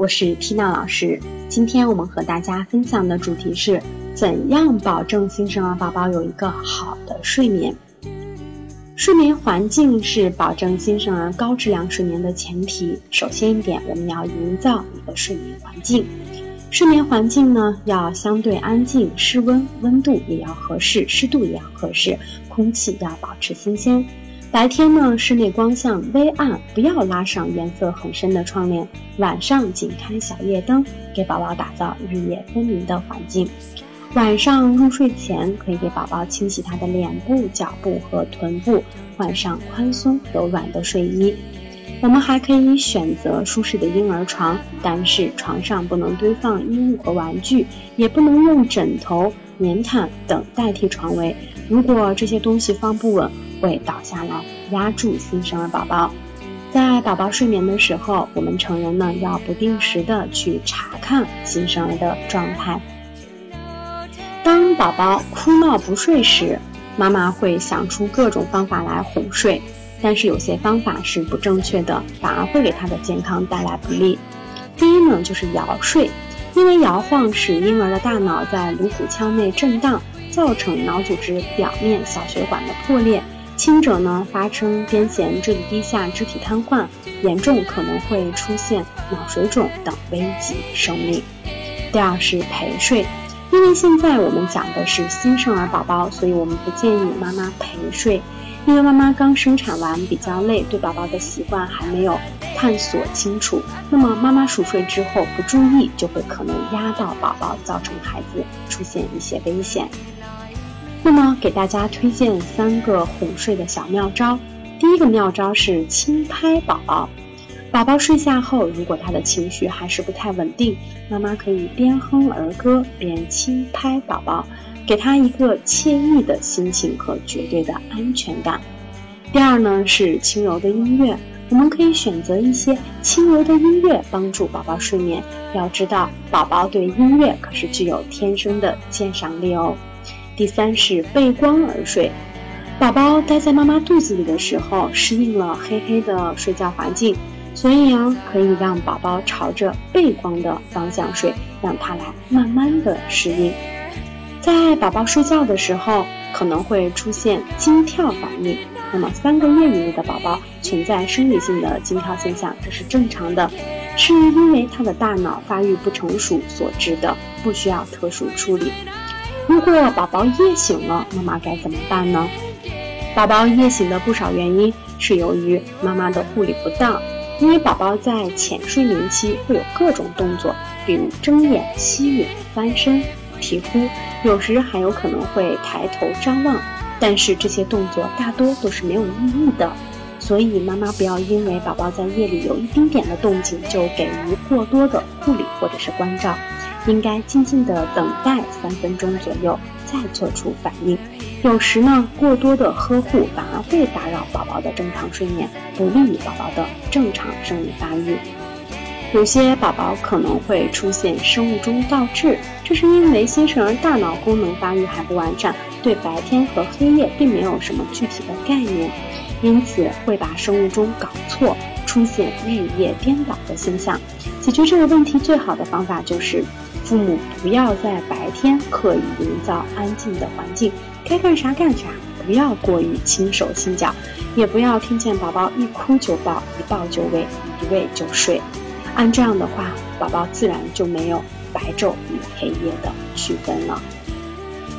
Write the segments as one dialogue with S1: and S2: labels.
S1: 我是缇娜老师。今天我们和大家分享的主题是。怎样保证新生儿宝宝有一个好的睡眠？睡眠环境是保证新生儿高质量睡眠的前提。首先一点，我们要营造一个睡眠环境。睡眠环境呢，要相对安静，室温温度也要合适，湿度也要合适，空气要保持新鲜。白天呢，室内光线微暗，不要拉上颜色很深的窗帘。晚上仅开小夜灯，给宝宝打造日夜分明的环境。晚上入睡前，可以给宝宝清洗他的脸部、脚部和臀部，换上宽松柔软的睡衣。我们还可以选择舒适的婴儿床，但是床上不能堆放衣物和玩具，也不能用枕头、棉毯等代替床围。如果这些东西放不稳，会倒下来压住新生儿宝宝。在宝宝睡眠的时候，我们成人呢要不定时的去查看新生儿的状态。当宝宝哭闹不睡时，妈妈会想出各种方法来哄睡，但是有些方法是不正确的，反而会给他的健康带来不利。第一呢，就是摇睡，因为摇晃使婴儿的大脑在颅骨腔内震荡，造成脑组织表面小血管的破裂，轻者呢发生癫痫、智力低下、肢体瘫痪，严重可能会出现脑水肿等危及生命。第二是陪睡。因为现在我们讲的是新生儿宝宝，所以我们不建议妈妈陪睡。因为妈妈刚生产完比较累，对宝宝的习惯还没有探索清楚。那么妈妈熟睡之后不注意，就会可能压到宝宝，造成孩子出现一些危险。那么给大家推荐三个哄睡的小妙招。第一个妙招是轻拍宝宝。宝宝睡下后，如果他的情绪还是不太稳定，妈妈可以边哼儿歌边轻拍宝宝，给他一个惬意的心情和绝对的安全感。第二呢是轻柔的音乐，我们可以选择一些轻柔的音乐帮助宝宝睡眠。要知道，宝宝对音乐可是具有天生的鉴赏力哦。第三是背光而睡，宝宝待在妈妈肚子里的时候，适应了黑黑的睡觉环境。所以啊，可以让宝宝朝着背光的方向睡，让他来慢慢的适应。在宝宝睡觉的时候，可能会出现惊跳反应。那么三个月以内的宝宝存在生理性的惊跳现象，这是正常的，是因为他的大脑发育不成熟所致的，不需要特殊处理。如果宝宝夜醒了，妈妈该怎么办呢？宝宝夜醒的不少原因是由于妈妈的护理不当。因为宝宝在浅睡眠期会有各种动作，比如睁眼、吸吮、翻身、啼哭，有时还有可能会抬头张望。但是这些动作大多都是没有意义的，所以妈妈不要因为宝宝在夜里有一丁点的动静就给予过多的护理或者是关照，应该静静的等待三分钟左右再做出反应。有时呢，过多的呵护反而会打扰宝宝的正常睡眠，不利于宝宝的正常生理发育。有些宝宝可能会出现生物钟倒置，这是因为新生儿大脑功能发育还不完善，对白天和黑夜并没有什么具体的概念，因此会把生物钟搞错，出现日夜颠倒的现象。解决这个问题最好的方法就是。父母不要在白天刻意营造安静的环境，该干啥干啥，不要过于轻手轻脚，也不要听见宝宝一哭就抱，一抱就喂，一喂就睡。按这样的话，宝宝自然就没有白昼与黑夜的区分了。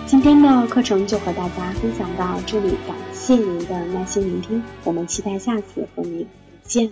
S1: 今天的课程就和大家分享到这里，感谢您的耐心聆听，我们期待下次和您不见。